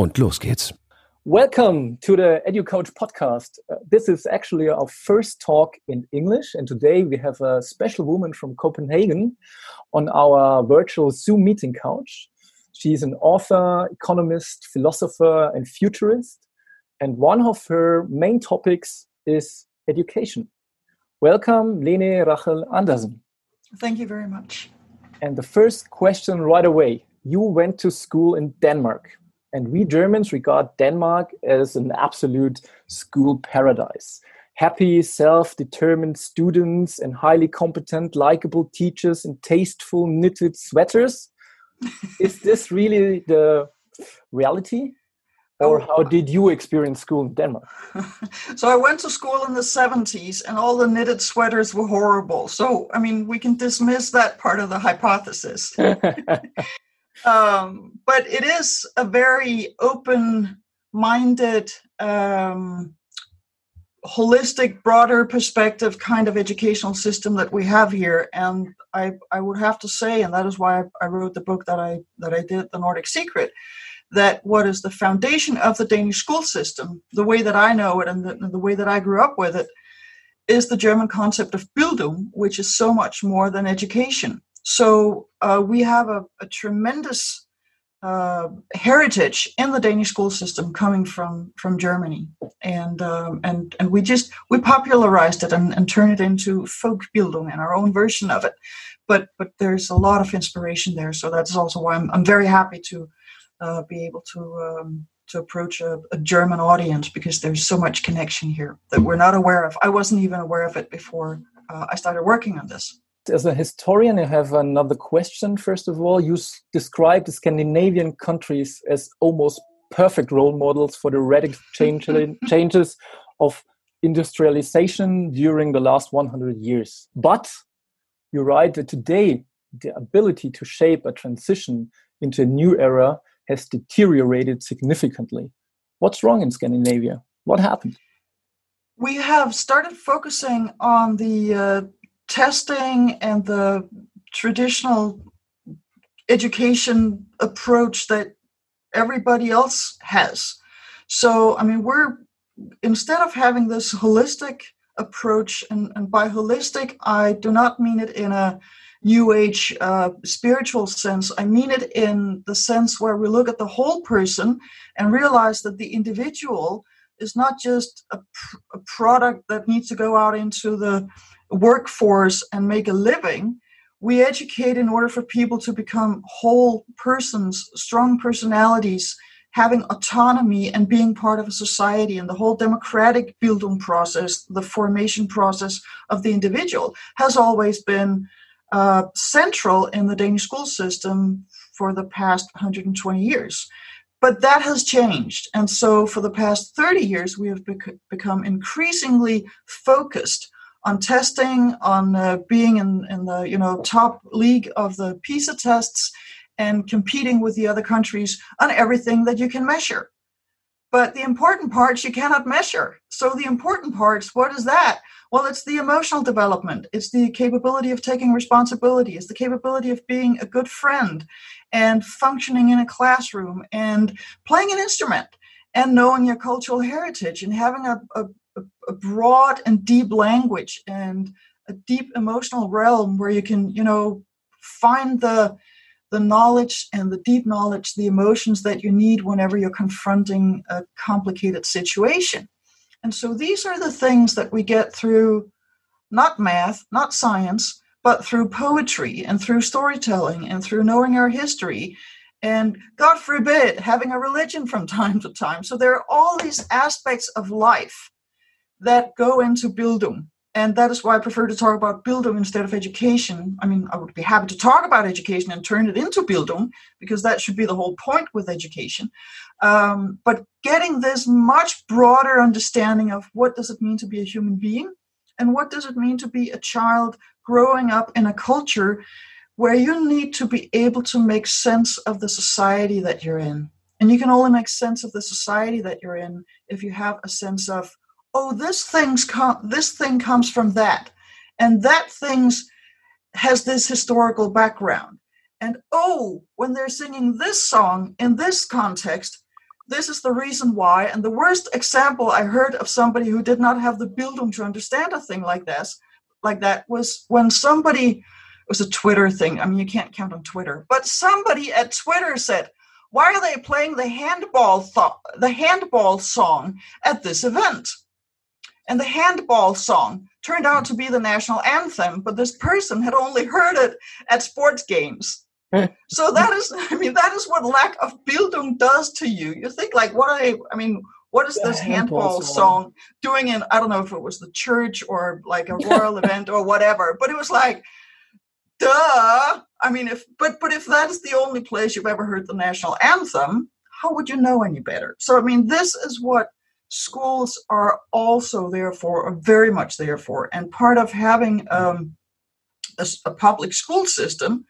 Und los geht's. Welcome to the EduCouch podcast. Uh, this is actually our first talk in English, and today we have a special woman from Copenhagen on our virtual Zoom meeting couch. She's an author, economist, philosopher, and futurist, and one of her main topics is education. Welcome, Lene Rachel Andersen. Thank you very much. And the first question right away you went to school in Denmark. And we Germans regard Denmark as an absolute school paradise. Happy, self determined students and highly competent, likable teachers in tasteful knitted sweaters. Is this really the reality? Oh. Or oh. how did you experience school in Denmark? so I went to school in the 70s and all the knitted sweaters were horrible. So, I mean, we can dismiss that part of the hypothesis. um, but it is a very open-minded, um, holistic, broader perspective kind of educational system that we have here. And I, I would have to say, and that is why I wrote the book that I that I did, The Nordic Secret, that what is the foundation of the Danish school system, the way that I know it and the, the way that I grew up with it, is the German concept of Bildung, which is so much more than education. So uh, we have a, a tremendous uh, heritage in the Danish school system coming from from Germany, and um, and and we just we popularized it and, and turned it into folkbildung and our own version of it. But but there's a lot of inspiration there, so that's also why I'm I'm very happy to uh, be able to. Um, to approach a, a German audience because there's so much connection here that we're not aware of. I wasn't even aware of it before uh, I started working on this as a historian, I have another question. First of all, you describe the Scandinavian countries as almost perfect role models for the radical change, changes of industrialization during the last 100 years. But you write that today, the ability to shape a transition into a new era has deteriorated significantly. What's wrong in Scandinavia? What happened? We have started focusing on the uh, testing and the traditional education approach that everybody else has. So, I mean, we're instead of having this holistic approach, and, and by holistic, I do not mean it in a new age uh, spiritual sense. I mean it in the sense where we look at the whole person and realize that the individual is not just a, pr- a product that needs to go out into the workforce and make a living, we educate in order for people to become whole persons, strong personalities, having autonomy and being part of a society. And the whole democratic building process, the formation process of the individual, has always been uh, central in the Danish school system for the past 120 years. But that has changed. And so for the past 30 years, we have bec- become increasingly focused on testing, on uh, being in, in the you know top league of the PISA tests, and competing with the other countries on everything that you can measure. But the important parts you cannot measure. So the important parts, what is that? Well, it's the emotional development. It's the capability of taking responsibility. It's the capability of being a good friend and functioning in a classroom and playing an instrument and knowing your cultural heritage and having a, a, a broad and deep language and a deep emotional realm where you can you know find the the knowledge and the deep knowledge the emotions that you need whenever you're confronting a complicated situation. And so these are the things that we get through not math not science but through poetry and through storytelling and through knowing our history and god forbid having a religion from time to time. So there are all these aspects of life that go into Bildung. and that is why I prefer to talk about Bildung instead of education. I mean, I would be happy to talk about education and turn it into Bildung because that should be the whole point with education. Um, but getting this much broader understanding of what does it mean to be a human being and what does it mean to be a child growing up in a culture where you need to be able to make sense of the society that you're in. And you can only make sense of the society that you're in if you have a sense of oh this thing's com- this thing comes from that and that thing's has this historical background. And oh when they're singing this song in this context this is the reason why. And the worst example i heard of somebody who did not have the bildung to understand a thing like this like that was when somebody it was a twitter thing i mean you can't count on twitter but somebody at twitter said why are they playing the handball th- the handball song at this event and the handball song turned out to be the national anthem, but this person had only heard it at sports games. so that is, I mean, that is what lack of Bildung does to you. You think like, what are they, I mean, what is this handball, handball song. song doing in, I don't know if it was the church or like a royal event or whatever, but it was like, duh. I mean, if, but, but if that is the only place you've ever heard the national anthem, how would you know any better? So, I mean, this is what schools are also therefore very much there for and part of having um, a, a, public school system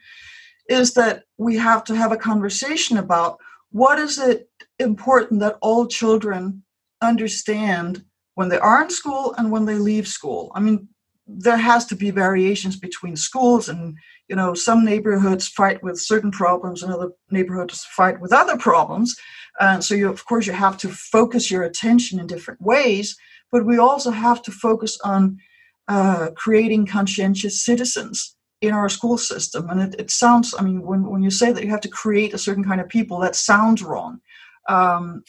is that we have to have a conversation about what is it important that all children understand when they are in school and when they leave school. I mean there has to be variations between schools and you know some neighborhoods fight with certain problems and other neighborhoods fight with other problems. And so you of course you have to focus your attention in different ways but we also have to focus on uh, creating conscientious citizens in our school system. And it, it, sounds i mean when, when you say that you have to create a certain kind of people that sounds wrong. Um,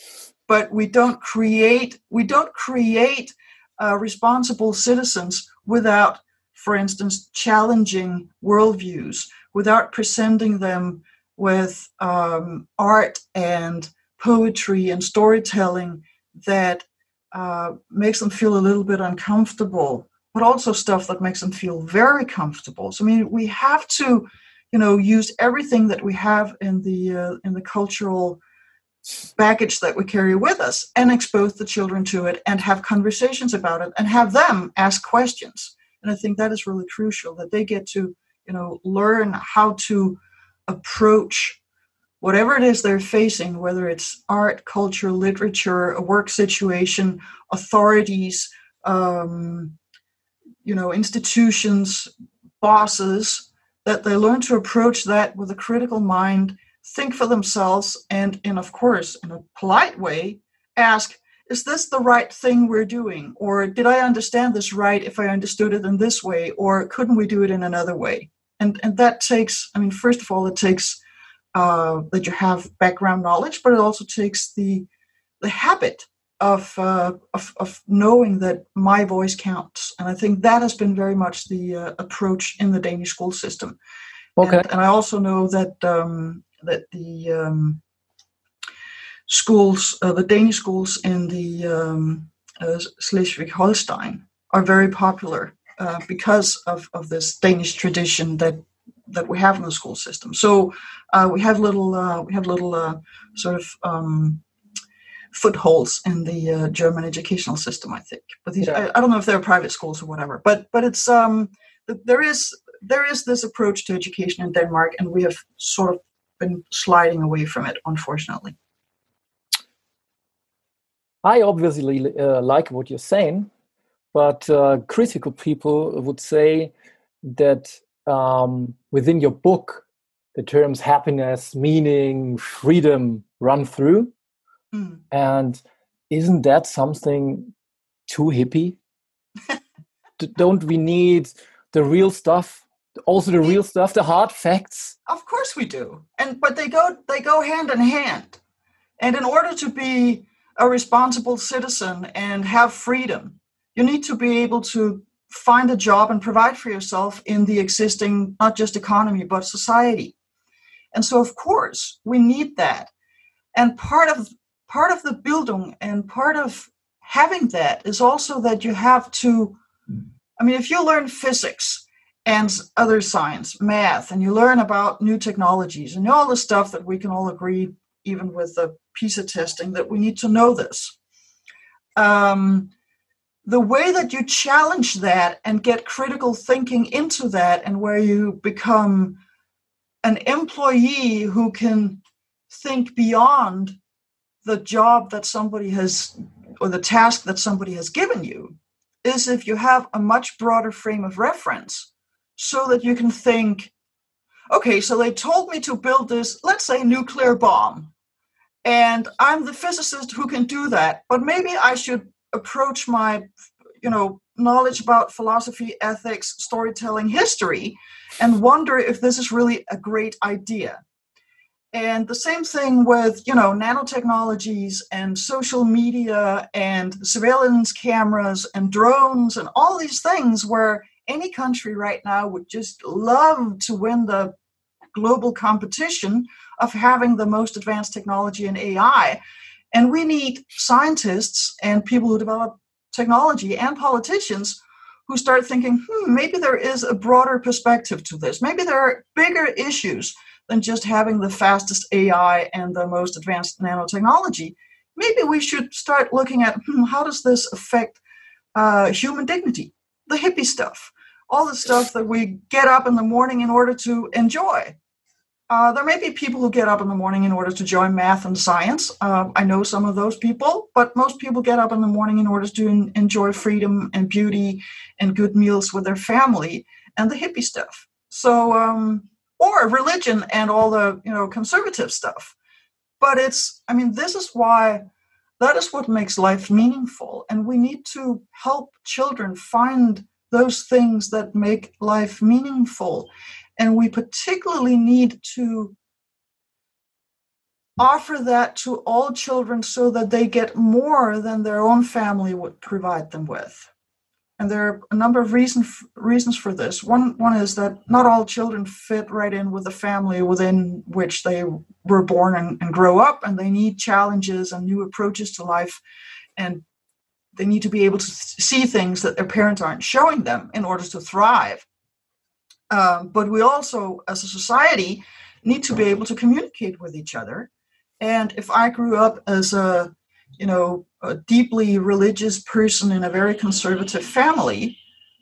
but we don't create we don't create uh, responsible citizens without for instance challenging worldviews without presenting them with um, art and poetry and storytelling that uh, makes them feel a little bit uncomfortable, but also stuff that makes them feel very comfortable. So I mean, we have to, you know, use everything that we have in the uh, in the cultural baggage that we carry with us and expose the children to it and have conversations about it and have them ask questions. And I think that is really crucial that they get to, you know, learn how to approach whatever it is they're facing, whether it's art, culture, literature, a work situation, authorities, um, you know, institutions, bosses, that they learn to approach that with a critical mind, think for themselves, and, and of course, in a polite way, ask, is this the right thing we're doing? Or did I understand this right if I understood it in this way? Or couldn't we do it in another way? And, and that takes, I mean, first of all, it takes uh, that you have background knowledge, but it also takes the the habit of, uh, of, of knowing that my voice counts, and I think that has been very much the uh, approach in the Danish school system. Okay, and, and I also know that um, that the um, schools, uh, the Danish schools in the um, uh, Schleswig-Holstein, are very popular uh, because of, of this Danish tradition that that we have in the school system. So uh, we have little uh, we have little uh, sort of um, footholds in the uh, German educational system, I think. But these, yeah. I, I, don't know if they're private schools or whatever. But but it's um, there is there is this approach to education in Denmark, and we have sort of been sliding away from it, unfortunately. I obviously uh, like what you're saying, but uh, critical people would say that um, within your book the terms happiness, meaning, freedom run through. Mm. And isn't that something too hippie? Don't we need the real stuff? Also the real stuff, the hard facts? Of course we do. And but they go they go hand in hand. And in order to be a responsible citizen and have freedom, you need to be able to find a job and provide for yourself in the existing not just economy but society. And so of course we need that. And part of part of the Bildung and part of having that is also that you have to I mean, if you learn physics and other science, math, and you learn about new technologies and all the stuff that we can all agree, even with the PISA testing, that we need to know this. Um, the way that you challenge that and get critical thinking into that, and where you become an employee who can think beyond the job that somebody has or the task that somebody has given you is if you have a much broader frame of reference so that you can think okay so they told me to build this let's say nuclear bomb and i'm the physicist who can do that but maybe i should approach my you know knowledge about philosophy ethics storytelling history and wonder if this is really a great idea. And the same thing with you know nanotechnologies and social media and surveillance cameras and drones and all these things where any country right now would just love to win the global competition of having the most advanced technology in ai and we need scientists and people who develop technology and politicians who start thinking hmm, maybe there is a broader perspective to this maybe there are bigger issues than just having the fastest AI and the most advanced nanotechnology. Maybe we should start looking at hmm, how does this affect uh, human dignity, the hippie stuff, all the stuff that we get up in the morning in order to enjoy. Uh, there may be people who get up in the morning in order to join math and science. Uh, I know some of those people, but most people get up in the morning in order to en- enjoy freedom and beauty and good meals with their family and the hippie stuff. So um, or religion and all the you know conservative stuff but it's i mean this is why that is what makes life meaningful and we need to help children find those things that make life meaningful and we particularly need to offer that to all children so that they get more than their own family would provide them with and there are a number of reason, reasons for this. One, one is that not all children fit right in with the family within which they were born and, and grow up, and they need challenges and new approaches to life. And they need to be able to see things that their parents aren't showing them in order to thrive. Um, but we also, as a society, need to be able to communicate with each other. And if I grew up as a you know, a deeply religious person in a very conservative family,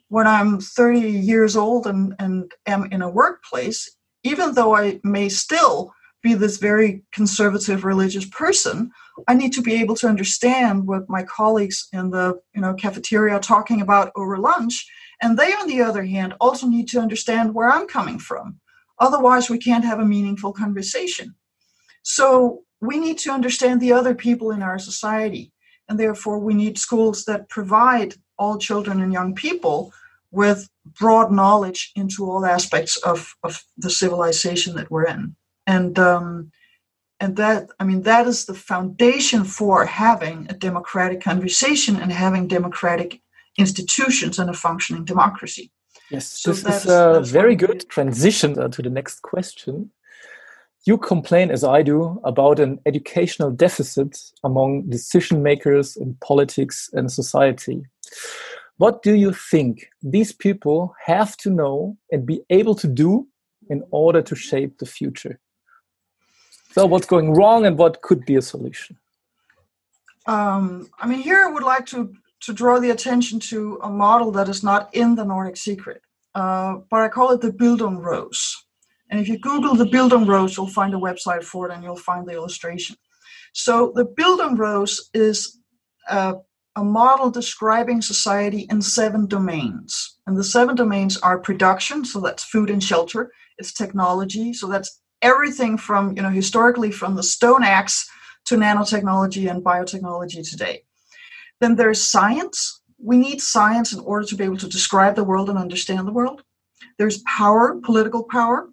when I'm 30 years old and, and am in a workplace, even though I may still be this very conservative religious person, I need to be able to understand what my colleagues in the you know cafeteria are talking about over lunch. And they, on the other hand, also need to understand where I'm coming from. Otherwise, we can't have a meaningful conversation. So we need to understand the other people in our society. And therefore, we need schools that provide all children and young people with broad knowledge into all aspects of, of the civilization that we're in. And um, and that I mean that is the foundation for having a democratic conversation and having democratic institutions and a functioning democracy. Yes, so this is a very good transition to the next question you complain, as I do, about an educational deficit among decision makers in politics and society. What do you think these people have to know and be able to do in order to shape the future? So, what's going wrong and what could be a solution? Um, I mean, here I would like to, to draw the attention to a model that is not in the Nordic Secret, uh, but I call it the Bildungsrose. And if you Google the Bildungsrose, you'll find a website for it and you'll find the illustration. So the Bildungsrose is a, a model describing society in seven domains. And the seven domains are production, so that's food and shelter. It's technology, so that's everything from, you know, historically from the stone axe to nanotechnology and biotechnology today. Then there's science. We need science in order to be able to describe the world and understand the world. There's power, political power.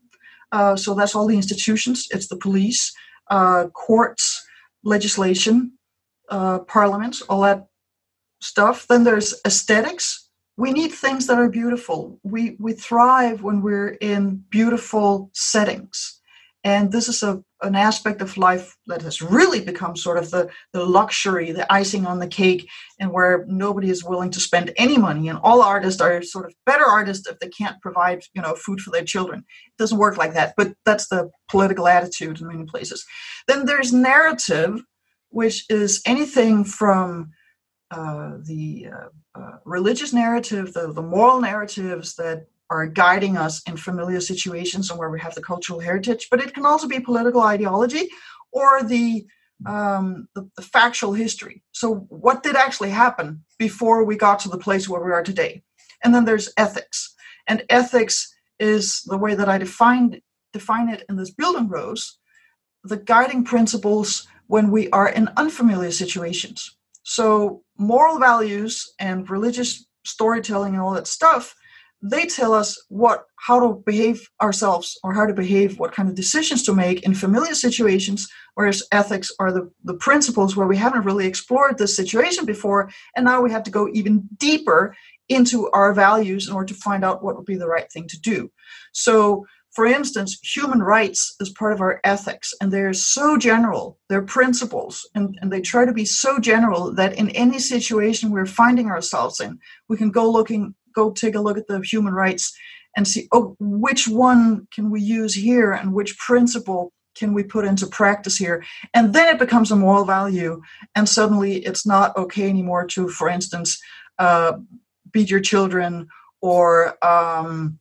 Uh, so that's all the institutions. It's the police, uh, courts, legislation, uh, parliaments, all that stuff. Then there's aesthetics. We need things that are beautiful. We we thrive when we're in beautiful settings, and this is a an aspect of life that has really become sort of the, the luxury, the icing on the cake, and where nobody is willing to spend any money. And all artists are sort of better artists if they can't provide, you know, food for their children. It doesn't work like that, but that's the political attitude in many places. Then there's narrative, which is anything from uh, the uh, uh, religious narrative, the, the moral narratives that are guiding us in familiar situations and where we have the cultural heritage, but it can also be political ideology or the, um, the, the factual history. So, what did actually happen before we got to the place where we are today? And then there's ethics, and ethics is the way that I defined define it in this Bildungsrose, the guiding principles when we are in unfamiliar situations. So, moral values and religious storytelling and all that stuff they tell us what how to behave ourselves or how to behave what kind of decisions to make in familiar situations whereas ethics are the, the principles where we haven't really explored this situation before and now we have to go even deeper into our values in order to find out what would be the right thing to do. So for instance human rights is part of our ethics and they're so general they're principles and, and they try to be so general that in any situation we're finding ourselves in we can go looking go take a look at the human rights and see oh which one can we use here and which principle can we put into practice here? And then it becomes a moral value and suddenly it's not okay anymore to for instance uh, beat your children or um,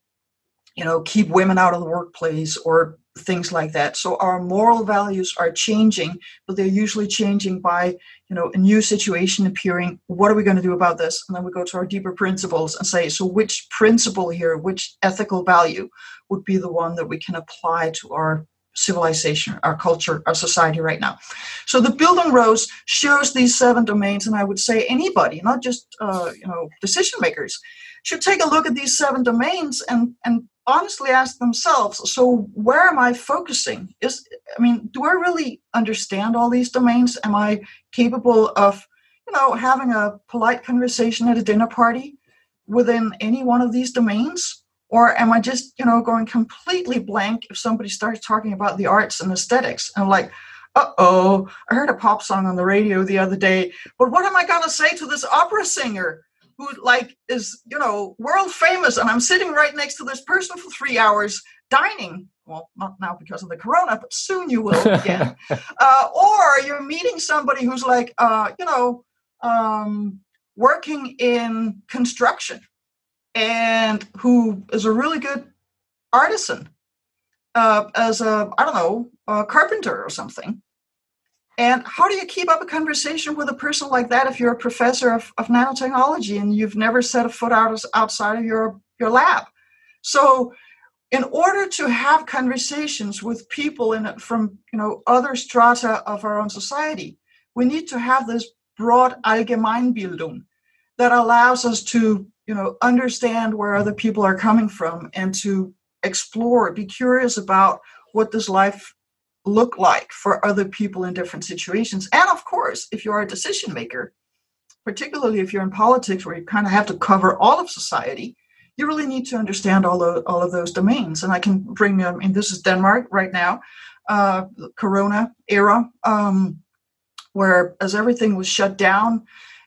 you know keep women out of the workplace or things like that. So our moral values are changing but they're usually changing by you know a new situation appearing. What are we going to do about this? And then we go to our deeper principles and say so which principle here which ethical value would be the one that we can apply to our civilization our culture our society right now. So the Bildungsrose shows these seven domains and i would say anybody not just uh, you know decision makers should take a look at these seven domains and and honestly ask themselves so where am i focusing? Is i mean do i really understand all these domains? Am i capable of you know having a polite conversation at a dinner party within any one of these domains or am i just you know going completely blank if somebody starts talking about the arts and aesthetics? And I'm like uh-oh i heard a pop song on the radio the other day but what am i going to say to this opera singer who like is you know world famous? And i'm sitting right next to this person for three hours dining. Well not now because of the corona but soon you will again. Uh, or you're meeting somebody who's like uh, you know um, working in construction and who is a really good artisan uh, as a i don't know a carpenter or something and how do you keep up a conversation with a person like that if you're a professor of, of nanotechnology and you've never set a foot out outside of your, your lab? So, in order to have conversations with people in from you know other strata of our own society, we need to have this broad Allgemeinbildung that allows us to you know understand where other people are coming from and to explore, be curious about what does life look like for other people in different situations. And of course, if you're a decision maker, particularly if you're in politics where you kind of have to cover all of society, you really need to understand all of, all of those domains. And I can bring, I mean, this is Denmark right now, uh, Corona era, um, where as everything was shut down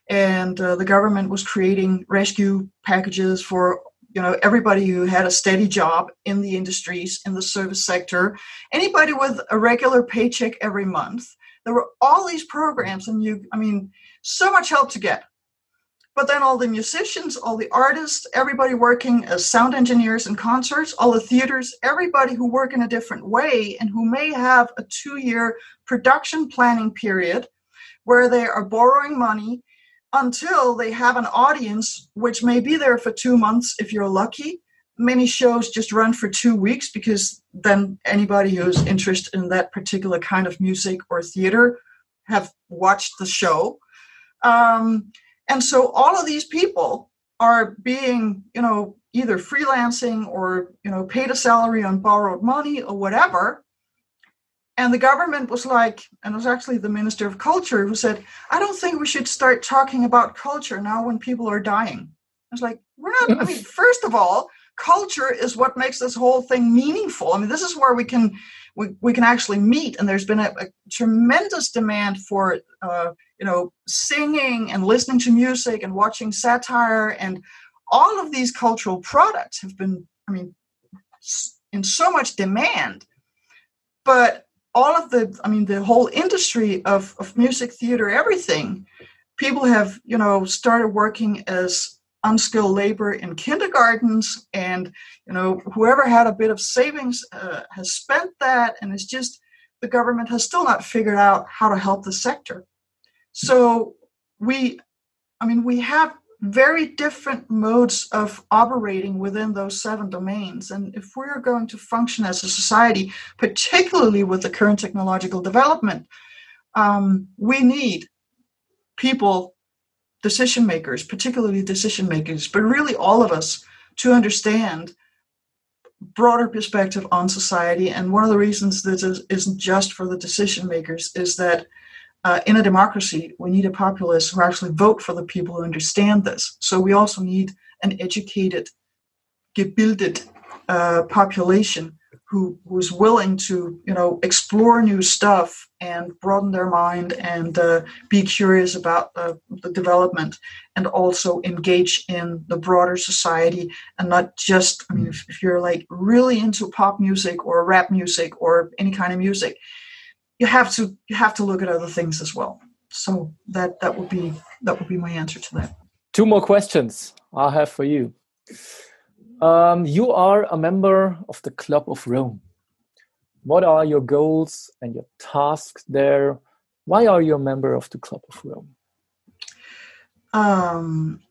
and uh, the government was creating rescue packages for you know everybody who had a steady job in the industries in the service sector. Anybody with a regular paycheck every month. There were all these programs and you i mean so much help to get. But then all the musicians all the artists everybody working as sound engineers in concerts all the theaters everybody who work in a different way and who may have a two year production planning period where they are borrowing money until they have an audience, which may be there for two months if you're lucky. Many shows just run for two weeks because then anybody who's interested in that particular kind of music or theater have watched the show. Um, and so all of these people are being, you know, either freelancing or, you know, paid a salary on borrowed money or whatever and the government was like, and it was actually the Minister of Culture who said, I don't think we should start talking about culture now when people are dying. I was like, we're not, I mean, first of all, culture is what makes this whole thing meaningful. I mean, this is where we can we, we can actually meet, and there's been a, a tremendous demand for uh, you know singing and listening to music and watching satire and all of these cultural products have been, I mean, in so much demand. But all of the, I mean, the whole industry of, of music, theater, everything, people have, you know, started working as unskilled labor in kindergartens and you know whoever had a bit of savings uh, has spent that. And it's just the government has still not figured out how to help the sector. So we i mean we have very different modes of operating within those seven domains. And if we're going to function as a society, particularly with the current technological development, um, we need people, decision makers, particularly decision makers, but really all of us to understand broader perspective on society. And one of the reasons this is, isn't just for the decision makers is that uh, in a democracy, we need a populace who actually vote for the people who understand this. So we also need an educated, gebildet uh, population who who's willing to you know explore new stuff and broaden their mind and uh, be curious about uh, the development and also engage in the broader society and not just i mean if, if you're like really into pop music or rap music or any kind of music you have to you have to look at other things as well. So that that would be that would be my answer to that. Two more questions I have for you. Um, you are a member of the Club of Rome. What are your goals and your tasks there? Why are you a member of the Club of Rome? Um,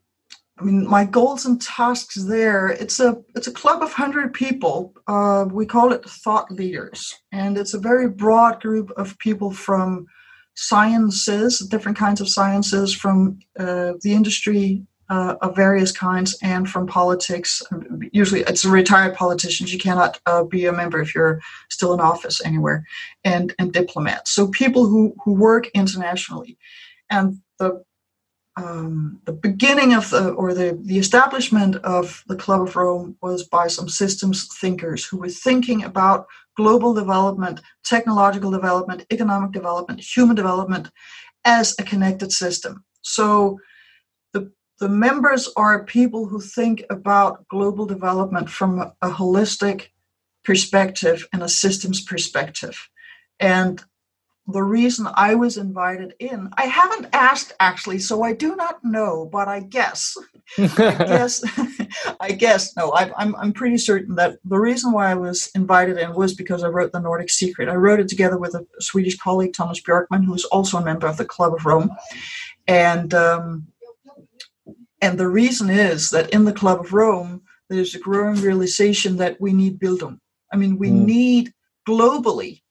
I mean, my goals and tasks there. It's a it's a club of hundred people. Uh, we call it thought leaders, and it's a very broad group of people from sciences, different kinds of sciences, from uh, the industry uh, of various kinds, and from politics. Usually, it's retired politicians. You cannot uh, be a member if you're still in office anywhere, and and diplomats. So people who who work internationally, and the um, the beginning of the or the, the establishment of the Club of Rome was by some systems thinkers who were thinking about global development, technological development, economic development, human development as a connected system. So the the members are people who think about global development from a, a holistic perspective and a systems perspective. And the reason I was invited in. I haven't asked actually, so I do not know, but I guess. I guess. I guess. No, I, I'm I'm pretty certain that the reason why I was invited in was because I wrote the Nordic Secret. I wrote it together with a Swedish colleague, Tomas Björkman, who is also a member of the Club of Rome, and um, and the reason is that in the Club of Rome, there's a growing realization that we need Bildung. I mean, we mm. need globally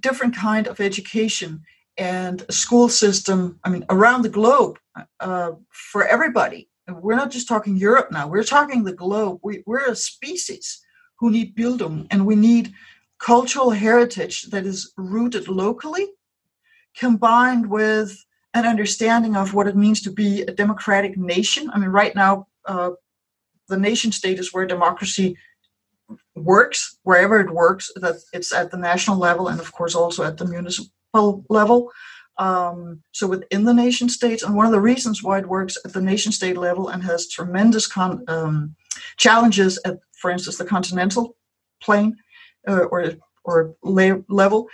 different kind of education and a school system, I mean, around the globe uh, for everybody. we're not just talking Europe now, we're talking the globe. We, we're a species who need Bildung and we need cultural heritage that is rooted locally combined with an understanding of what it means to be a democratic nation. I mean, right now, uh, the nation state is where democracy works wherever it works that it's at the national level and of course also at the municipal level um, so within the nation states and one of the reasons why it works at the nation state level and has tremendous con- um, challenges at for instance the continental plane uh, or or la- level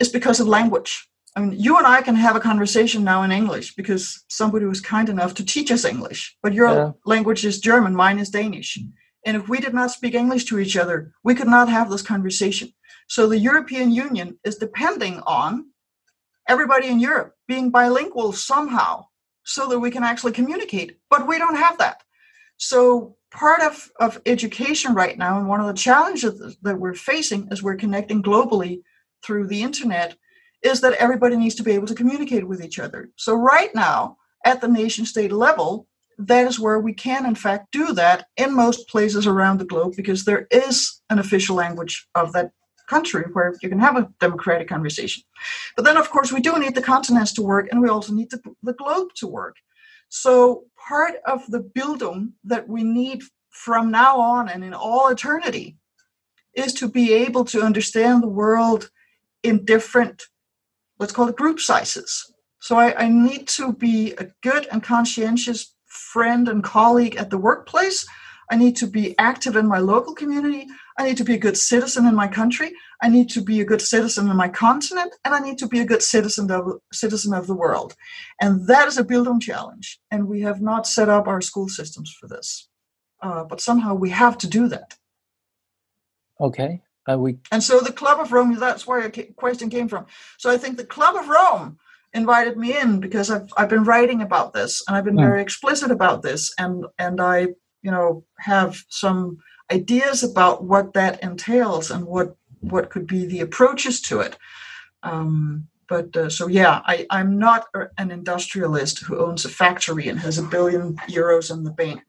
is because of language I mean, you and I can have a conversation now in English because somebody was kind enough to teach us English. But your yeah. language is German, mine is Danish. And if we did not speak English to each other, we could not have this conversation. So the European Union is depending on everybody in Europe being bilingual somehow so that we can actually communicate. But we don't have that. So part of, of education right now, and one of the challenges that we're facing as we're connecting globally through the internet, is that everybody needs to be able to communicate with each other. So right now, at the nation state level, that is where we can, in fact, do that in most places around the globe because there is an official language of that country where you can have a democratic conversation. But then, of course, we do need the continents to work and we also need the, the globe to work. So, part of the Bildung that we need from now on and in all eternity is to be able to understand the world in different, let's call it group sizes. So I, I need to be a good and conscientious friend and colleague at the workplace. I need to be active in my local community. I need to be a good citizen in my country. I need to be a good citizen in my continent, and I need to be a good citizen of citizen of the world. And that is a Bildung challenge. And we have not set up our school systems for this, uh, but somehow we have to do that. Okay. Uh, we and so the Club of Rome. That's where the question came from. So I think the Club of Rome invited me in because I've I've been writing about this and I've been mm. very explicit about this and and I you know have some ideas about what that entails and what what could be the approaches to it. Um, but uh, so yeah, I, I'm not an industrialist who owns a factory and has a billion euros in the bank.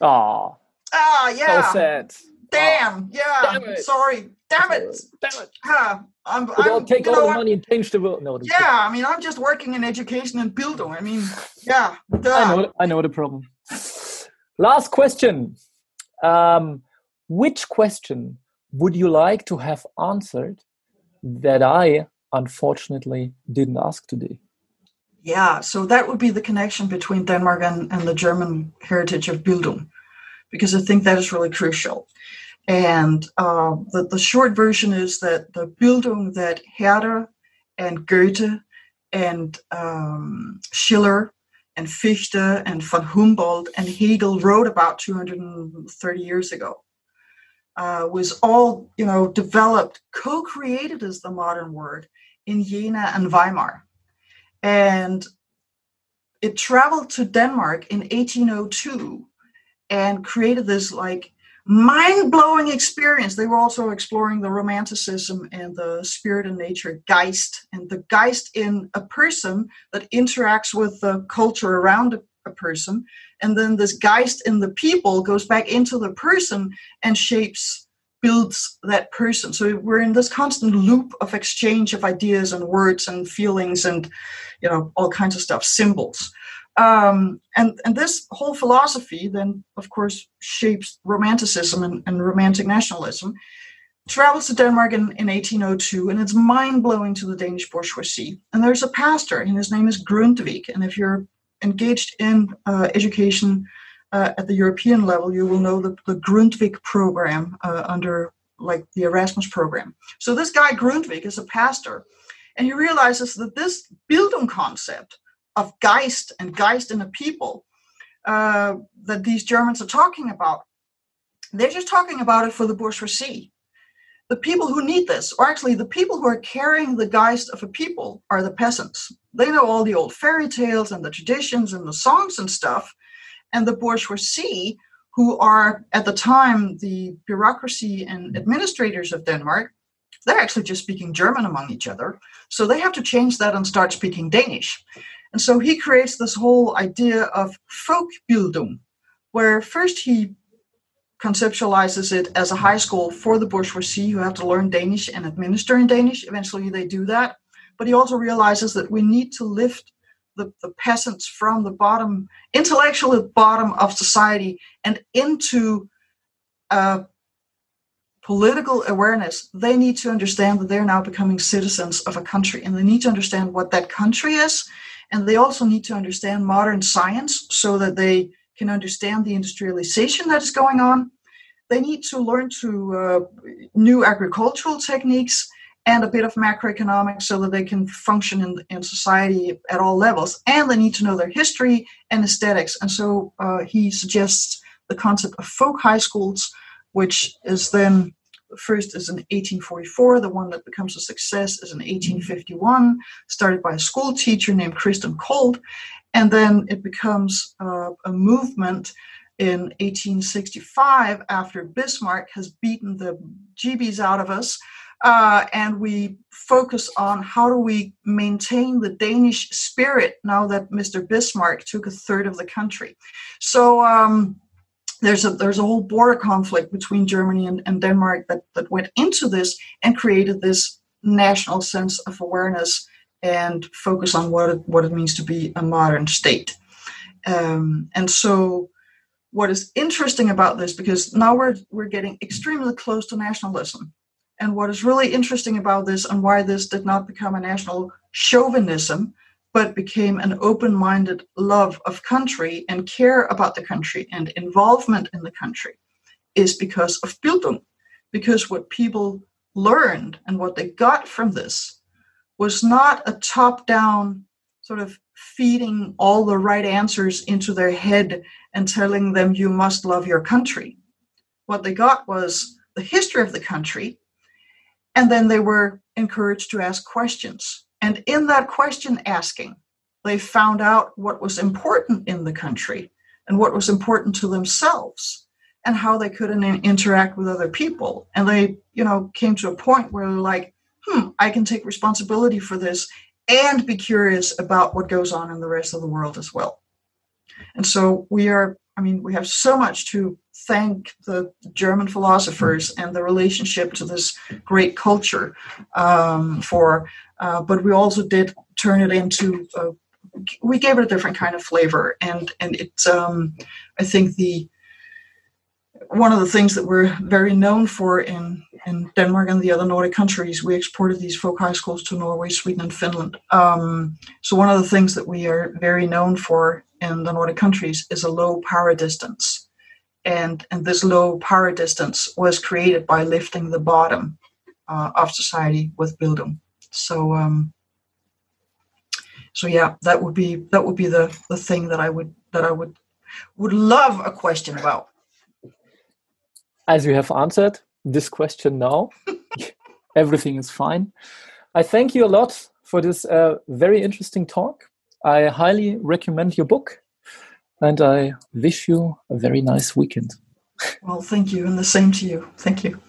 Oh, ah, yeah. So sad. Damn, yeah. Damn sorry. Damn it. Damn it. Ah, I'm, I'm, take all know, the money and change the world. No, yeah, I mean, I'm just working in education and Bildung. I mean, yeah. Duh. I know. I know the problem. Last question. Um, which question would you like to have answered that I unfortunately didn't ask today? Yeah, so that would be the connection between Denmark and, and the German heritage of Bildung, because I think that is really crucial. And uh, the, the short version is that the Bildung that Herder and Goethe and um, Schiller and Fichte and von Humboldt and Hegel wrote about 230 years ago uh, was all you know developed, co-created is the modern word in Jena and Weimar, and it traveled to Denmark in 1802 and created this like mind-blowing experience. They were also exploring the romanticism and the spirit and nature, Geist, and the Geist in a person that interacts with the culture around a, a person. And then this geist in the people goes back into the person and shapes builds that person. So we're in this constant loop of exchange of ideas and words and feelings and you know all kinds of stuff symbols um, and and this whole philosophy then of course shapes romanticism and, and romantic nationalism. Travels to denmark in, in 1802 and it's mind-blowing to the danish bourgeoisie. And there's a pastor and his name is grundtvig. And if you're engaged in uh, education uh, at the European level, you will know the, the Grundtvig program uh, under like the Erasmus program. So this guy Grundtvig is a pastor, and he realizes that this Bildung concept of Geist and Geist in a people uh, that these Germans are talking about, they're just talking about it for the bourgeoisie the people who need this, or actually the people who are carrying the geist of a people, are the peasants. They know all the old fairy tales and the traditions and the songs and stuff. And the bourgeoisie, who are at the time the bureaucracy and administrators of Denmark, they're actually just speaking German among each other. So they have to change that and start speaking Danish. And so he creates this whole idea of Folkbildung, where first he conceptualizes it as a high school for the bourgeoisie who have to learn Danish and administer in Danish. Eventually, they do that. But he also realizes that we need to lift the, the peasants from the bottom, intellectual bottom of society, and into political awareness. They need to understand that they're now becoming citizens of a country, and they need to understand what that country is. And they also need to understand modern science so that they can understand the industrialization that is going on. They need to learn to uh, new agricultural techniques and a bit of macroeconomics so that they can function in, in society at all levels. And they need to know their history and aesthetics. And so uh, he suggests the concept of folk high schools, which is then first is in 1844. The one that becomes a success is in 1851, started by a school teacher named Christen Kold. And then it becomes uh, a movement in 1865 after Bismarck has beaten the GBs out of us. Uh, and we focus on how do we maintain the Danish spirit now that Mr. Bismarck took a third of the country. So um, there's a there's a whole border conflict between Germany and, and Denmark that, that went into this and created this national sense of awareness and focus on what it, what it means to be a modern state. Um, and so what is interesting about this, because now we're we're getting extremely close to nationalism, and what is really interesting about this and why this did not become a national chauvinism, but became an open-minded love of country and care about the country and involvement in the country, is because of Bildung, because what people learned and what they got from this was not a top-down sort of feeding all the right answers into their head and telling them you must love your country. What they got was the history of the country, and then they were encouraged to ask questions. And in that question asking, they found out what was important in the country and what was important to themselves and how they could interact with other people. And they, you know, came to a point where they're like, hmm, I can take responsibility for this and be curious about what goes on in the rest of the world as well. And so we are, I mean, we have so much to thank the German philosophers and the relationship to this great culture um, for, uh, but we also did turn it into, a, we gave it a different kind of flavor. And, and it's, um, I think the, one of the things that we're very known for in, in Denmark and the other Nordic countries, we exported these folk high schools to Norway, Sweden, and Finland. Um, so one of the things that we are very known for in the Nordic countries is a low power distance. And, and this low power distance was created by lifting the bottom uh, of society with Bildung. So um, so yeah, that would be that would be the, the thing that I would that I would would love a question about as you have answered this question now, everything is fine. I thank you a lot for this uh, very interesting talk. I highly recommend your book and I wish you a very nice weekend. Well, thank you, and the same to you. Thank you.